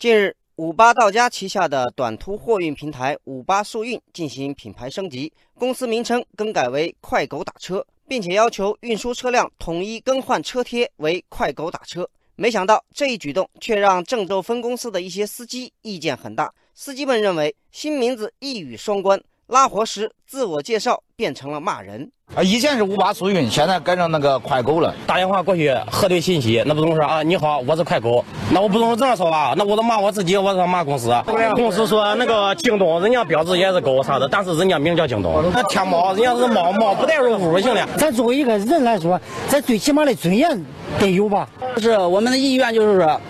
近日，五八到家旗下的短途货运平台五八速运进行品牌升级，公司名称更改为快狗打车，并且要求运输车辆统一更换车贴为快狗打车。没想到这一举动却让郑州分公司的一些司机意见很大。司机们认为新名字一语双关，拉活时自我介绍变成了骂人。啊，以前是五八速运，现在改成那个快狗了。打电话过去核对信息，那不总说啊，你好，我是快狗，那我不能这样说吧？那我都骂我自己，我是骂公司。公司说那个京东，人家标志也是狗啥的，但是人家名叫京东。那天猫，人家是猫猫，不带入屋就行了。咱作为一个人来说，咱最起码的尊严得有吧？是我们的意愿就是说，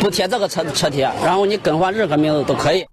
不贴这个车车贴，然后你更换任何名字都可以。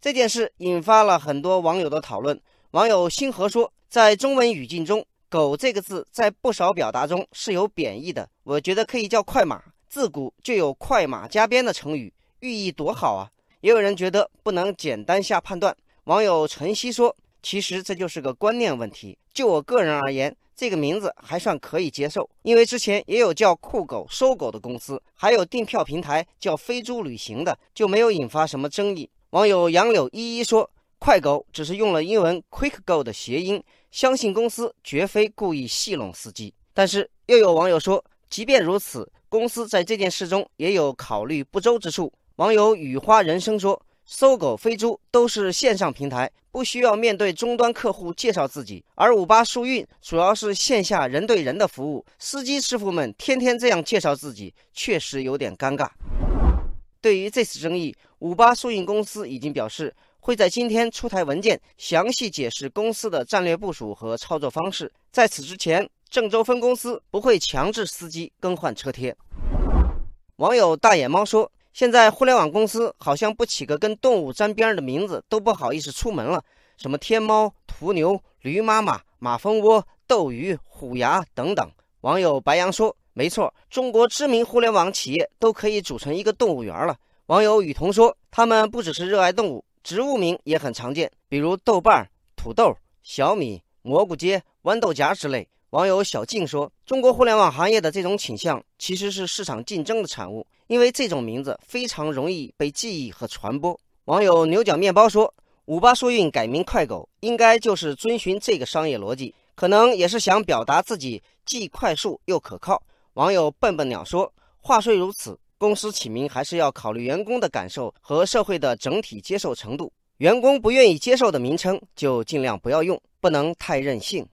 这件事引发了很多网友的讨论。网友星河说。在中文语境中，“狗”这个字在不少表达中是有贬义的。我觉得可以叫快马，自古就有“快马加鞭”的成语，寓意多好啊！也有人觉得不能简单下判断。网友晨曦说：“其实这就是个观念问题。就我个人而言，这个名字还算可以接受，因为之前也有叫酷狗收狗的公司，还有订票平台叫飞猪旅行的，就没有引发什么争议。”网友杨柳依依说：“快狗只是用了英文 Quick Go 的谐音。”相信公司绝非故意戏弄司机，但是又有网友说，即便如此，公司在这件事中也有考虑不周之处。网友雨花人生说，搜狗、飞猪都是线上平台，不需要面对终端客户介绍自己，而五八速运主要是线下人对人的服务，司机师傅们天天这样介绍自己，确实有点尴尬。对于这次争议，五八速运公司已经表示。会在今天出台文件，详细解释公司的战略部署和操作方式。在此之前，郑州分公司不会强制司机更换车贴。网友大眼猫说：“现在互联网公司好像不起个跟动物沾边的名字都不好意思出门了，什么天猫、途牛、驴妈妈、马蜂窝、斗鱼、虎牙等等。”网友白羊说：“没错，中国知名互联网企业都可以组成一个动物园了。”网友雨桐说：“他们不只是热爱动物。”植物名也很常见，比如豆瓣、土豆、小米、蘑菇街、豌豆荚之类。网友小静说：“中国互联网行业的这种倾向，其实是市场竞争的产物，因为这种名字非常容易被记忆和传播。”网友牛角面包说：“五八速运改名快狗，应该就是遵循这个商业逻辑，可能也是想表达自己既快速又可靠。”网友笨笨鸟说：“话虽如此。”公司起名还是要考虑员工的感受和社会的整体接受程度。员工不愿意接受的名称，就尽量不要用，不能太任性。